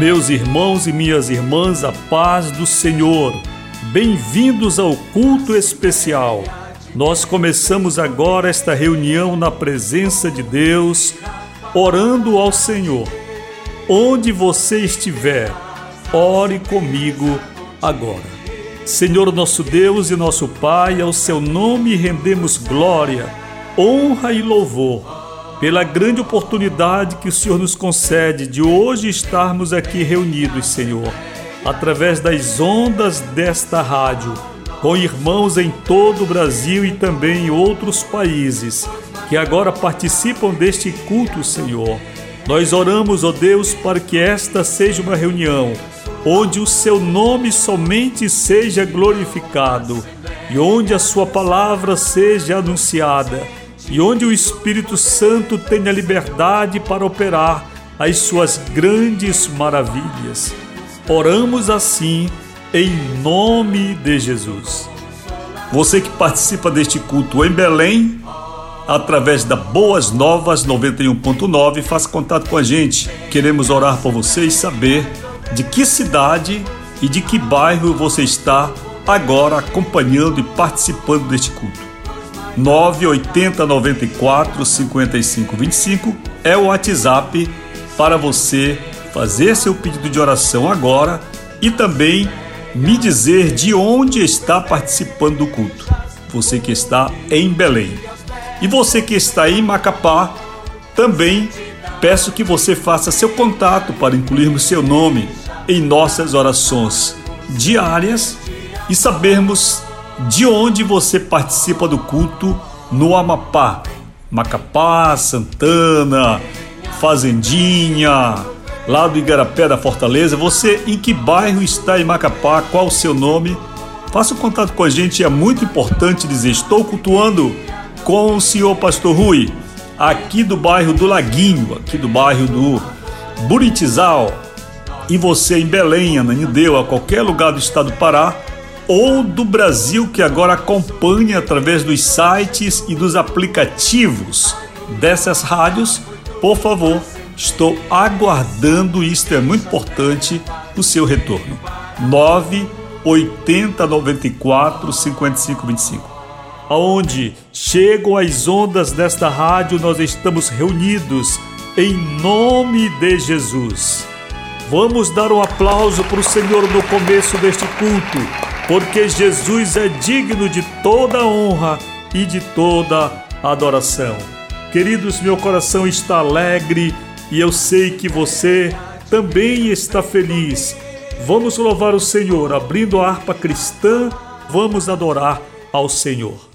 Meus irmãos e minhas irmãs, a paz do Senhor. Bem-vindos ao culto especial. Nós começamos agora esta reunião na presença de Deus, orando ao Senhor. Onde você estiver, ore comigo agora. Senhor nosso Deus e nosso Pai, ao seu nome rendemos glória, honra e louvor pela grande oportunidade que o Senhor nos concede de hoje estarmos aqui reunidos, Senhor, através das ondas desta rádio, com irmãos em todo o Brasil e também em outros países que agora participam deste culto, Senhor. Nós oramos, ó Deus, para que esta seja uma reunião onde o seu nome somente seja glorificado e onde a sua palavra seja anunciada e onde o Espírito Santo tenha liberdade para operar as suas grandes maravilhas. Oramos assim em nome de Jesus. Você que participa deste culto em Belém, através da Boas Novas 91.9, faça contato com a gente. Queremos orar por você e saber de que cidade e de que bairro você está agora acompanhando e participando deste culto. 980 94 55 25 é o WhatsApp para você fazer seu pedido de oração agora e também me dizer de onde está participando do culto. Você que está em Belém. E você que está em Macapá, também peço que você faça seu contato para incluirmos seu nome em nossas orações diárias e sabermos de onde você participa do culto no Amapá, Macapá, Santana, Fazendinha, lá do Igarapé da Fortaleza. Você em que bairro está em Macapá? Qual o seu nome? Faça um contato com a gente, é muito importante dizer: estou cultuando com o senhor Pastor Rui, aqui do bairro do Laguinho, aqui do bairro do Buritizal. E você em Belém, Ananideu, a qualquer lugar do estado do Pará, ou do Brasil que agora acompanha através dos sites e dos aplicativos dessas rádios, por favor, estou aguardando, isto é muito importante, o seu retorno. 9 80 94 55 25. Aonde chegam as ondas desta rádio, nós estamos reunidos em nome de Jesus. Vamos dar um aplauso para o Senhor no começo deste culto porque Jesus é digno de toda honra e de toda adoração. Queridos, meu coração está alegre e eu sei que você também está feliz. Vamos louvar o Senhor, abrindo a harpa cristã, vamos adorar ao Senhor.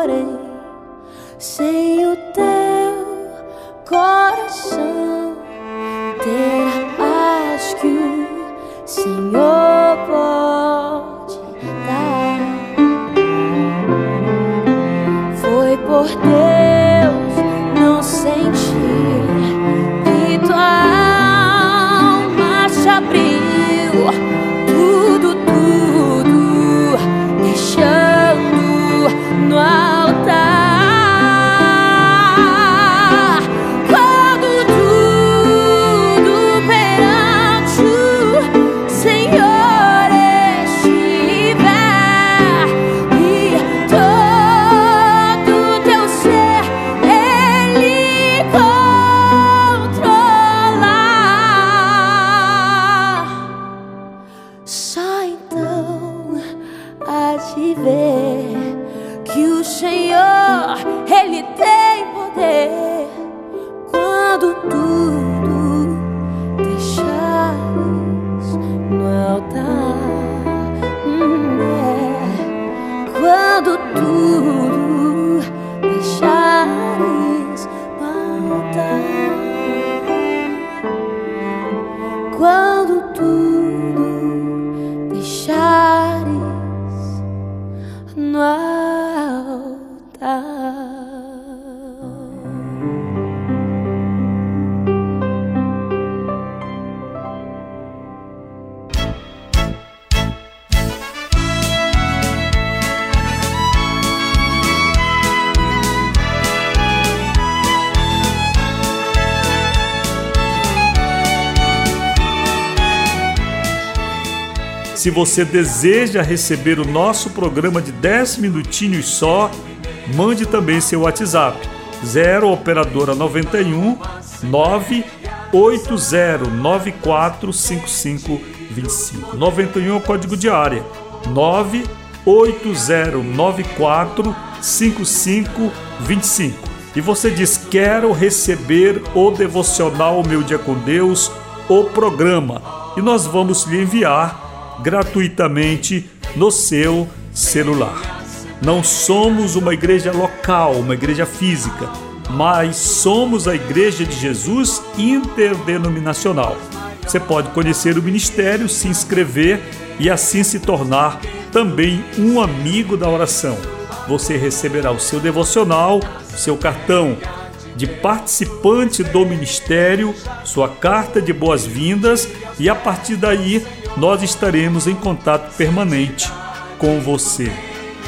Porém, sem o teu coração, terá te ver. Se você deseja receber o nosso programa de 10 minutinhos só, mande também seu WhatsApp 0 operadora 91 980945525. 91 é o código de área 980945525. E você diz: "Quero receber o devocional Meu Dia com Deus, o programa". E nós vamos lhe enviar gratuitamente no seu celular. Não somos uma igreja local, uma igreja física, mas somos a Igreja de Jesus interdenominacional. Você pode conhecer o ministério, se inscrever e assim se tornar também um amigo da oração. Você receberá o seu devocional, seu cartão de participante do ministério, sua carta de boas-vindas e a partir daí nós estaremos em contato permanente com você.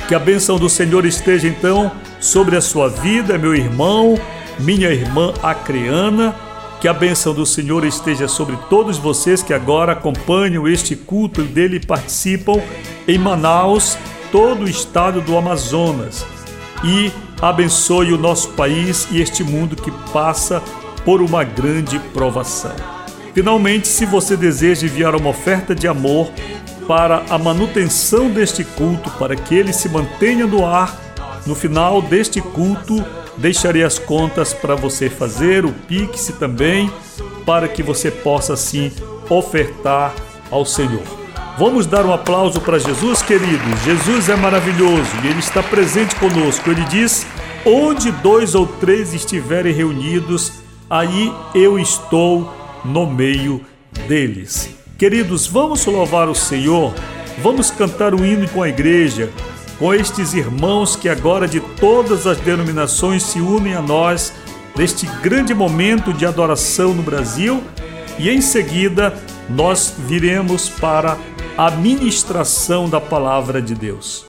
Que a bênção do Senhor esteja então sobre a sua vida, meu irmão, minha irmã acreana. Que a bênção do Senhor esteja sobre todos vocês que agora acompanham este culto e dele participam em Manaus, todo o estado do Amazonas. E abençoe o nosso país e este mundo que passa por uma grande provação. Finalmente, se você deseja enviar uma oferta de amor para a manutenção deste culto, para que ele se mantenha no ar, no final deste culto, deixarei as contas para você fazer, o Pix também, para que você possa assim ofertar ao Senhor. Vamos dar um aplauso para Jesus, queridos. Jesus é maravilhoso e ele está presente conosco. Ele diz: Onde dois ou três estiverem reunidos, aí eu estou no meio deles. Queridos, vamos louvar o Senhor, vamos cantar o hino com a igreja, com estes irmãos que agora de todas as denominações se unem a nós neste grande momento de adoração no Brasil e em seguida nós viremos para a ministração da palavra de Deus.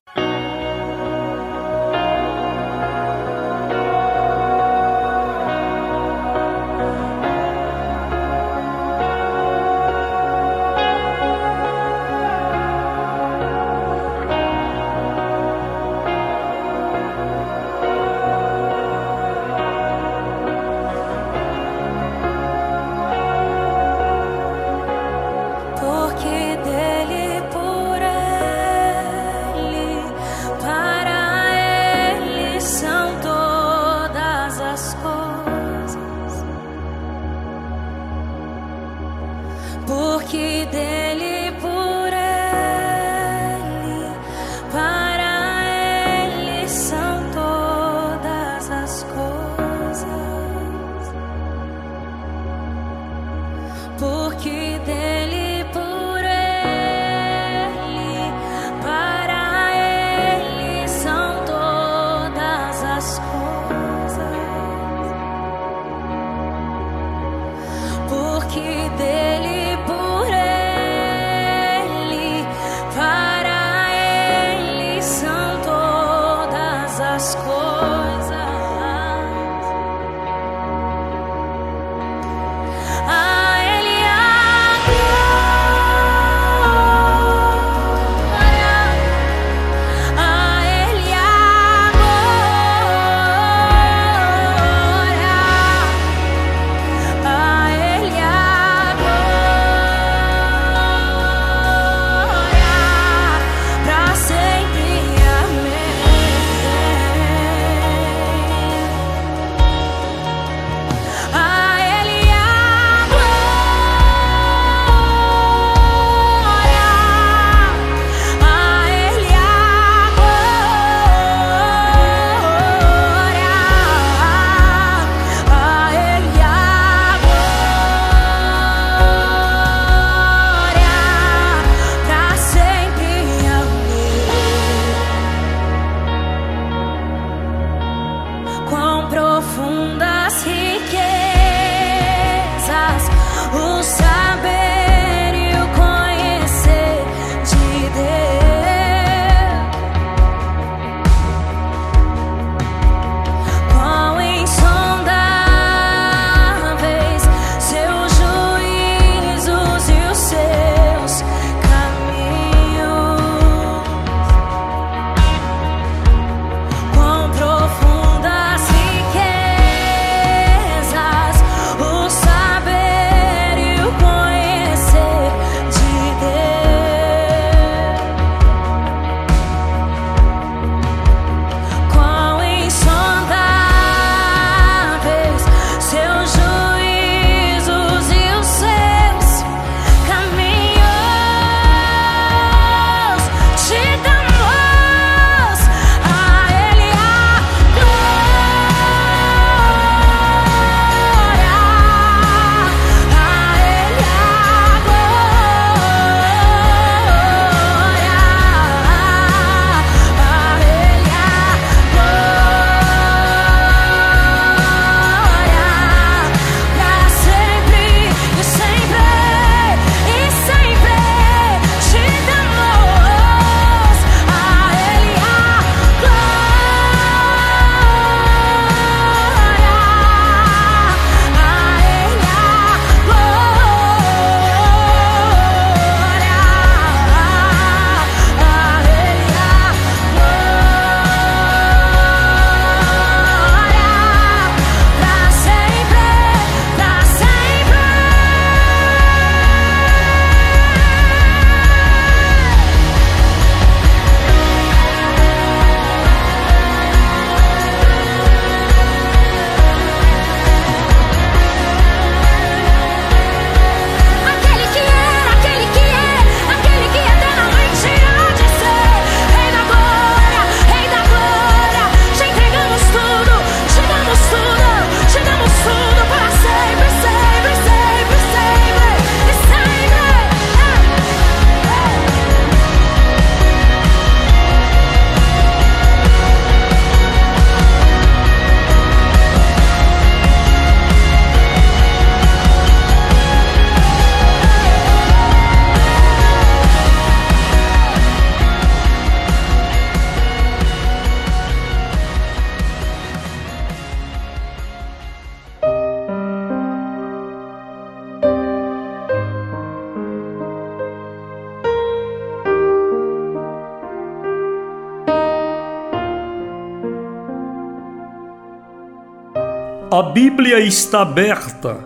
Bíblia está aberta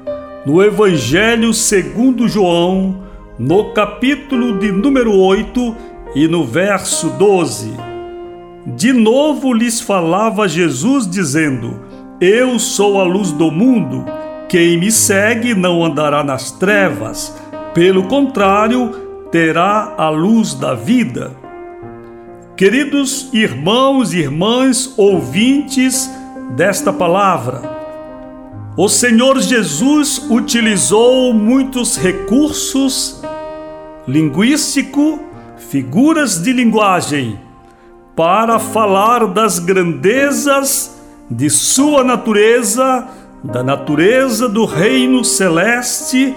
no Evangelho segundo João, no capítulo de número 8 e no verso 12. De novo lhes falava Jesus dizendo: Eu sou a luz do mundo. Quem me segue não andará nas trevas, pelo contrário, terá a luz da vida. Queridos irmãos e irmãs ouvintes desta palavra, o Senhor Jesus utilizou muitos recursos linguístico, figuras de linguagem, para falar das grandezas de sua natureza, da natureza do reino celeste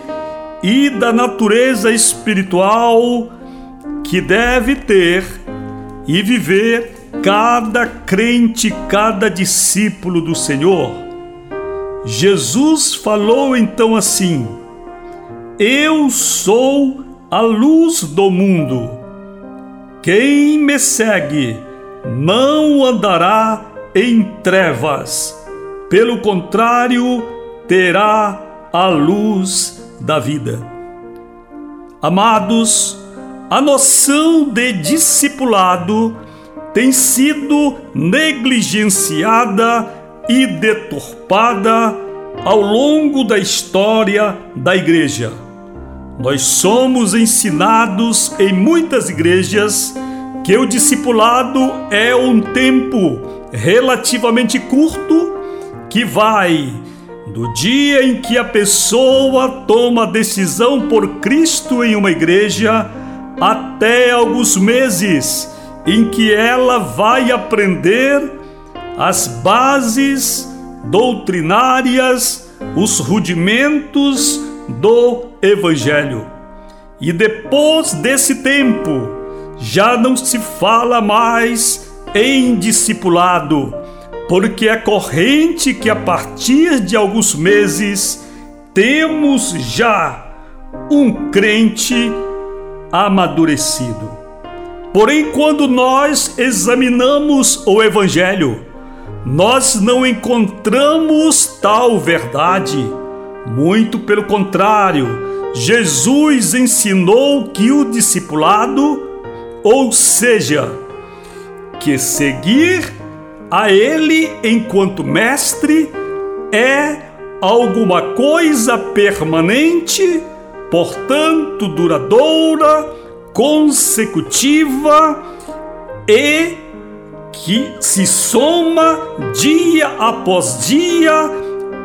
e da natureza espiritual que deve ter e viver cada crente, cada discípulo do Senhor. Jesus falou então assim: Eu sou a luz do mundo. Quem me segue não andará em trevas, pelo contrário, terá a luz da vida. Amados, a noção de discipulado tem sido negligenciada e deturpada ao longo da história da Igreja. Nós somos ensinados em muitas igrejas que o discipulado é um tempo relativamente curto que vai do dia em que a pessoa toma decisão por Cristo em uma igreja até alguns meses em que ela vai aprender as bases doutrinárias, os rudimentos do Evangelho. E depois desse tempo, já não se fala mais em discipulado, porque é corrente que a partir de alguns meses temos já um crente amadurecido. Porém, quando nós examinamos o Evangelho, nós não encontramos tal verdade. Muito pelo contrário, Jesus ensinou que o discipulado, ou seja, que seguir a Ele enquanto mestre, é alguma coisa permanente, portanto duradoura, consecutiva e que se soma dia após dia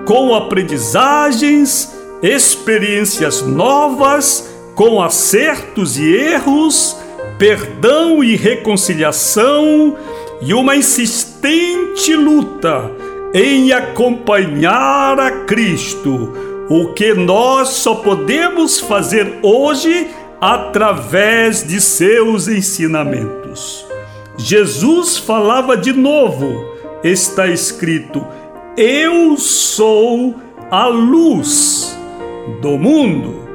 com aprendizagens, experiências novas, com acertos e erros, perdão e reconciliação e uma insistente luta em acompanhar a Cristo, o que nós só podemos fazer hoje através de seus ensinamentos. Jesus falava de novo, está escrito: Eu sou a luz do mundo.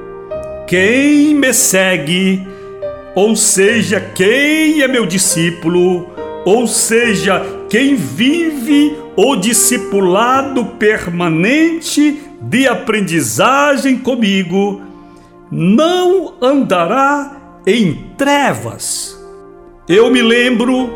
Quem me segue, ou seja, quem é meu discípulo, ou seja, quem vive o discipulado permanente de aprendizagem comigo, não andará em trevas. Eu me lembro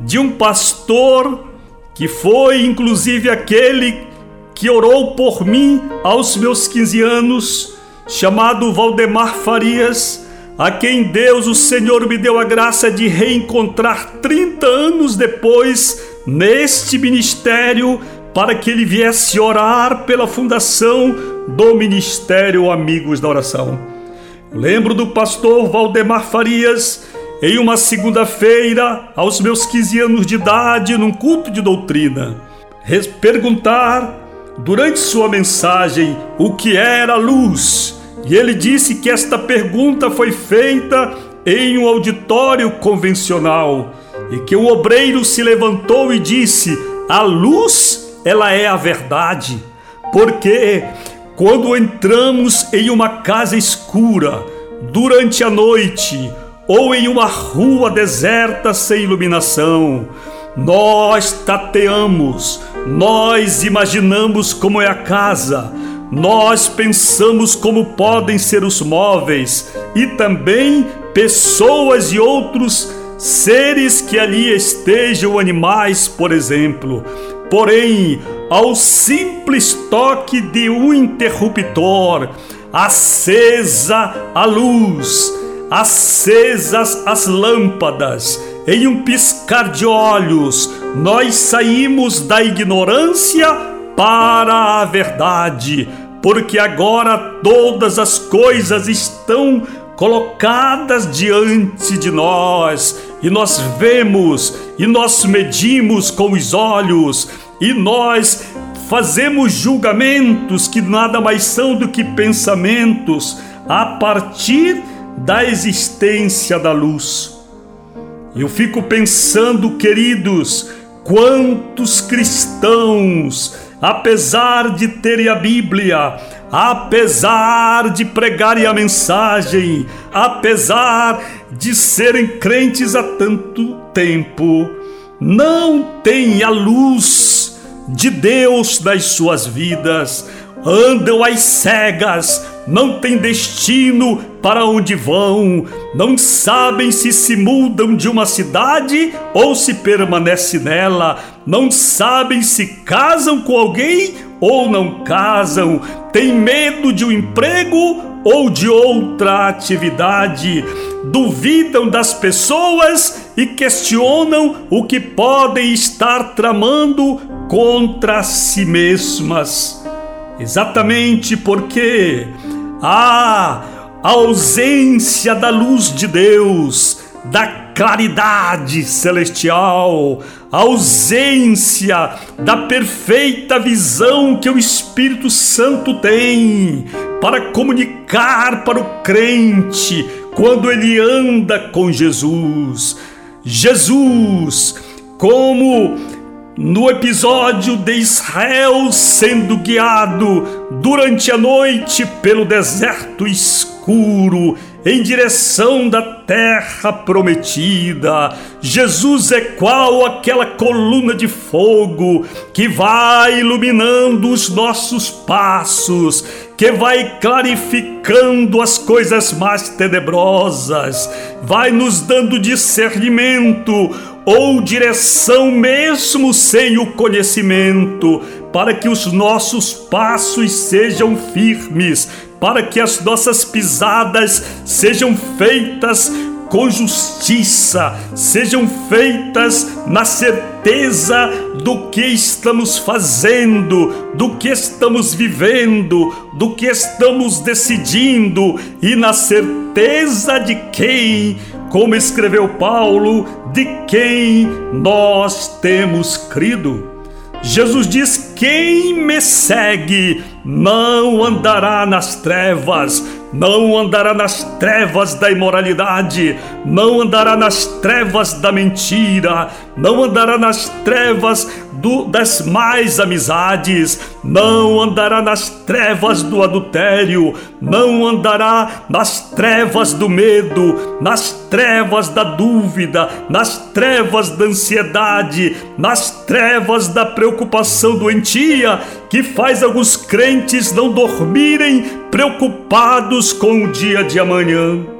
de um pastor que foi inclusive aquele que orou por mim aos meus 15 anos, chamado Valdemar Farias, a quem Deus, o Senhor, me deu a graça de reencontrar 30 anos depois neste ministério para que ele viesse orar pela fundação do Ministério Amigos da Oração. Lembro do pastor Valdemar Farias em uma segunda-feira, aos meus 15 anos de idade, num culto de doutrina, perguntar durante sua mensagem o que era luz. E ele disse que esta pergunta foi feita em um auditório convencional e que o obreiro se levantou e disse: "A luz, ela é a verdade". Porque quando entramos em uma casa escura, durante a noite, ou em uma rua deserta sem iluminação, nós tateamos, nós imaginamos como é a casa, nós pensamos como podem ser os móveis e também pessoas e outros seres que ali estejam, animais, por exemplo. Porém, ao simples toque de um interruptor, acesa a luz, acesas as lâmpadas, em um piscar de olhos, nós saímos da ignorância para a verdade, porque agora todas as coisas estão colocadas diante de nós, e nós vemos, e nós medimos com os olhos, e nós fazemos julgamentos que nada mais são do que pensamentos a partir da existência da luz. Eu fico pensando, queridos, quantos cristãos, apesar de terem a Bíblia, apesar de pregarem a mensagem, apesar de serem crentes há tanto tempo, não têm a luz de Deus nas suas vidas, andam às cegas, não têm destino para onde vão, não sabem se se mudam de uma cidade ou se permanece nela, não sabem se casam com alguém ou não casam, têm medo de um emprego ou de outra atividade, duvidam das pessoas e questionam o que podem estar tramando contra si mesmas. Exatamente porque a ausência da luz de Deus, da claridade celestial, a ausência da perfeita visão que o Espírito Santo tem para comunicar para o crente quando ele anda com Jesus. Jesus, como no episódio de Israel sendo guiado durante a noite pelo deserto escuro em direção da terra prometida. Jesus é qual aquela coluna de fogo que vai iluminando os nossos passos, que vai clarificando as coisas mais tenebrosas, vai nos dando discernimento ou direção mesmo sem o conhecimento, para que os nossos passos sejam firmes, para que as nossas pisadas sejam feitas com justiça, sejam feitas na certeza do que estamos fazendo, do que estamos vivendo, do que estamos decidindo e na certeza de quem, como escreveu Paulo, de quem nós temos crido. Jesus diz: Quem me segue não andará nas trevas, não andará nas trevas da imoralidade, não andará nas trevas da mentira, não andará nas trevas do, das mais amizades, não andará nas trevas do adultério, não andará nas trevas do medo, nas trevas da dúvida, nas trevas da ansiedade, nas trevas da preocupação doentia que faz alguns crentes não dormirem preocupados com o dia de amanhã.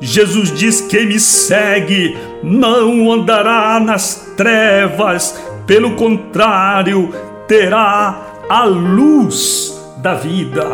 Jesus diz: Quem me segue não andará nas trevas, pelo contrário, terá a luz da vida,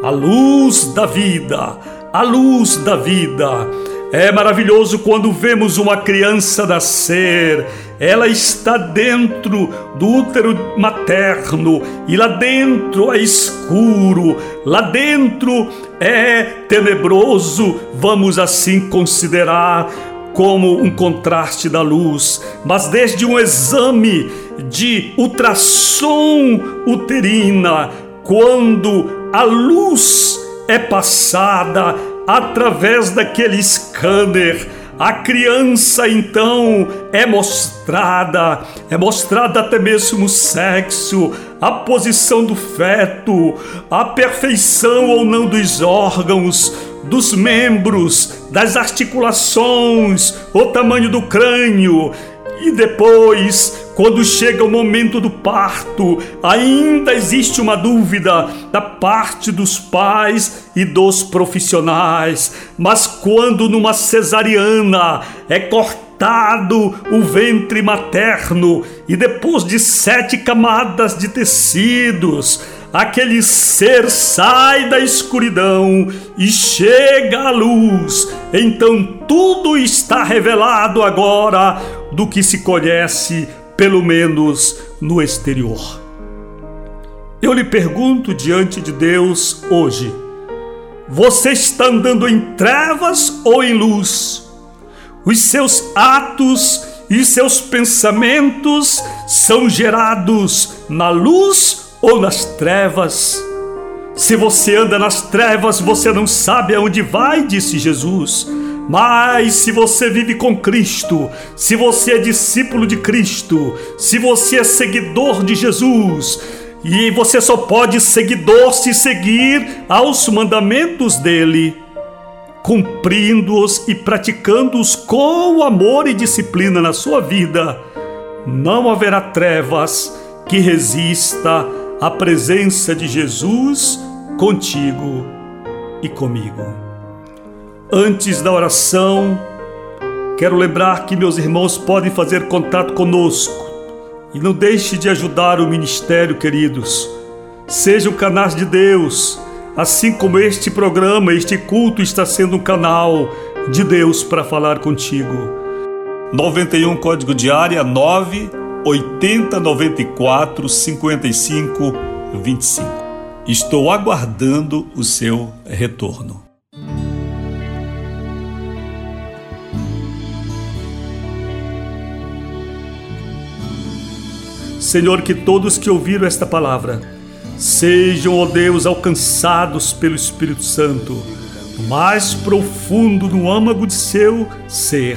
a luz da vida, a luz da vida. É maravilhoso quando vemos uma criança nascer, ela está dentro do útero materno e lá dentro é escuro, lá dentro é tenebroso, vamos assim considerar como um contraste da luz, mas desde um exame de ultrassom uterina, quando a luz é passada através daquele scanner, a criança então é mostrada, é mostrada até mesmo o sexo, a posição do feto, a perfeição ou não dos órgãos, dos membros, das articulações, o tamanho do crânio E depois, quando chega o momento do parto, ainda existe uma dúvida da parte dos pais e dos profissionais. Mas quando numa cesariana é cortado o ventre materno e depois de sete camadas de tecidos, aquele ser sai da escuridão e chega à luz. Então tudo está revelado agora do que se conhece, pelo menos no exterior. Eu lhe pergunto diante de Deus hoje: você está andando em trevas ou em luz? Os seus atos e seus pensamentos são gerados na luz ou nas trevas. Se você anda nas trevas, você não sabe aonde vai, disse Jesus. Mas se você vive com Cristo, se você é discípulo de Cristo, se você é seguidor de Jesus, e você só pode seguidor se seguir aos mandamentos dele, cumprindo-os e praticando-os com amor e disciplina na sua vida, não haverá trevas que resista a presença de Jesus contigo e comigo. Antes da oração, quero lembrar que meus irmãos podem fazer contato conosco e não deixe de ajudar o ministério, queridos. Sejam canais de Deus, assim como este programa, este culto está sendo um canal de Deus para falar contigo. 91 código de área 9 80 94 55 25. Estou aguardando o seu retorno. Senhor, que todos que ouviram esta palavra sejam, ó Deus, alcançados pelo Espírito Santo, mais profundo no âmago de seu ser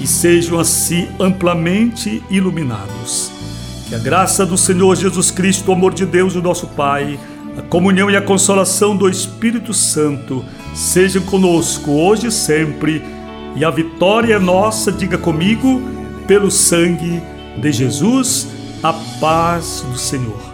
e sejam assim amplamente iluminados. Que a graça do Senhor Jesus Cristo, o amor de Deus, o nosso Pai, a comunhão e a consolação do Espírito Santo sejam conosco hoje e sempre, e a vitória é nossa, diga comigo, pelo sangue de Jesus, a paz do Senhor.